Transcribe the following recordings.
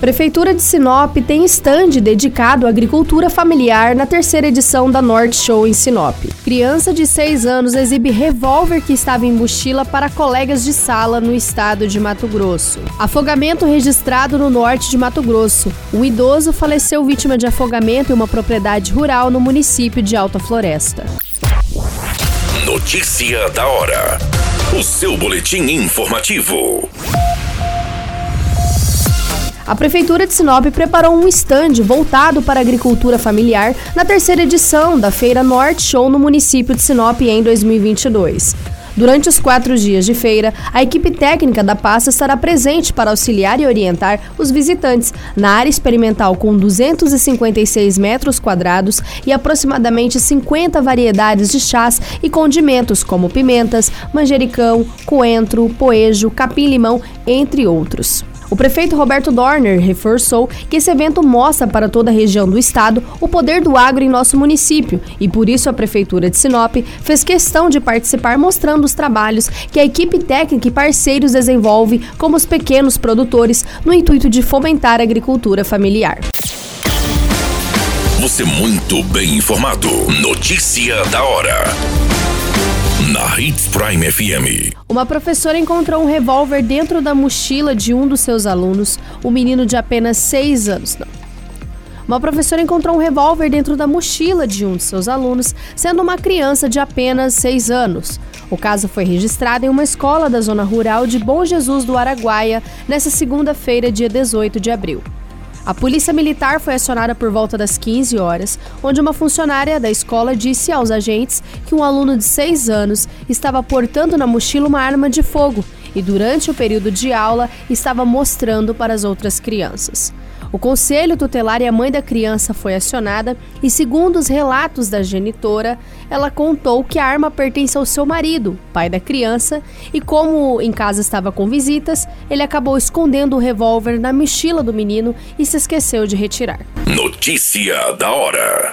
Prefeitura de Sinop tem estande dedicado à agricultura familiar na terceira edição da Norte Show em Sinop. Criança de 6 anos exibe revólver que estava em mochila para colegas de sala no estado de Mato Grosso. Afogamento registrado no norte de Mato Grosso. Um idoso faleceu vítima de afogamento em uma propriedade rural no município de Alta Floresta. Notícia da hora. O seu boletim informativo. A Prefeitura de Sinop preparou um estande voltado para a agricultura familiar na terceira edição da Feira Norte Show no município de Sinop em 2022. Durante os quatro dias de feira, a equipe técnica da pasta estará presente para auxiliar e orientar os visitantes na área experimental com 256 metros quadrados e aproximadamente 50 variedades de chás e condimentos como pimentas, manjericão, coentro, poejo, capim-limão, entre outros. O prefeito Roberto Dorner reforçou que esse evento mostra para toda a região do estado o poder do agro em nosso município e por isso a prefeitura de Sinop fez questão de participar mostrando os trabalhos que a equipe técnica e parceiros desenvolve como os pequenos produtores no intuito de fomentar a agricultura familiar. Você muito bem informado. Notícia da hora na Hits Prime FM. Uma professora encontrou um revólver dentro da mochila de um dos seus alunos, um menino de apenas 6 anos. Não. Uma professora encontrou um revólver dentro da mochila de um de seus alunos, sendo uma criança de apenas 6 anos. O caso foi registrado em uma escola da zona rural de Bom Jesus do Araguaia nesta segunda-feira, dia 18 de abril. A polícia militar foi acionada por volta das 15 horas, onde uma funcionária da escola disse aos agentes que um aluno de 6 anos estava portando na mochila uma arma de fogo e, durante o período de aula, estava mostrando para as outras crianças. O conselho tutelar e a mãe da criança foi acionada e, segundo os relatos da genitora, ela contou que a arma pertence ao seu marido, pai da criança, e como em casa estava com visitas, ele acabou escondendo o revólver na mochila do menino e se esqueceu de retirar. Notícia da hora.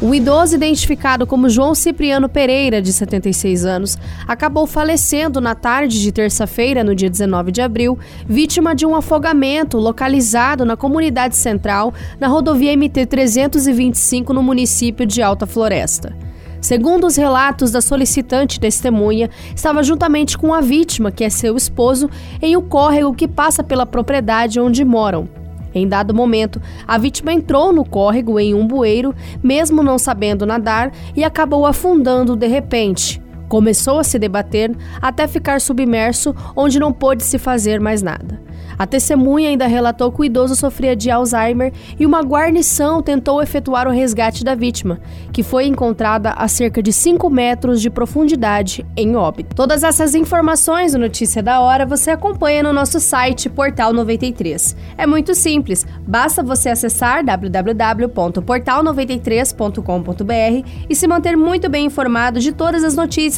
O idoso identificado como João Cipriano Pereira, de 76 anos, acabou falecendo na tarde de terça-feira, no dia 19 de abril, vítima de um afogamento localizado na comunidade central, na rodovia MT-325, no município de Alta Floresta. Segundo os relatos da solicitante testemunha, estava juntamente com a vítima, que é seu esposo, em um córrego que passa pela propriedade onde moram. Em dado momento, a vítima entrou no córrego em um bueiro, mesmo não sabendo nadar, e acabou afundando de repente. Começou a se debater até ficar submerso, onde não pôde se fazer mais nada. A testemunha ainda relatou que o idoso sofria de Alzheimer e uma guarnição tentou efetuar o resgate da vítima, que foi encontrada a cerca de 5 metros de profundidade em óbito. Todas essas informações do Notícia da Hora você acompanha no nosso site Portal 93. É muito simples, basta você acessar www.portal93.com.br e se manter muito bem informado de todas as notícias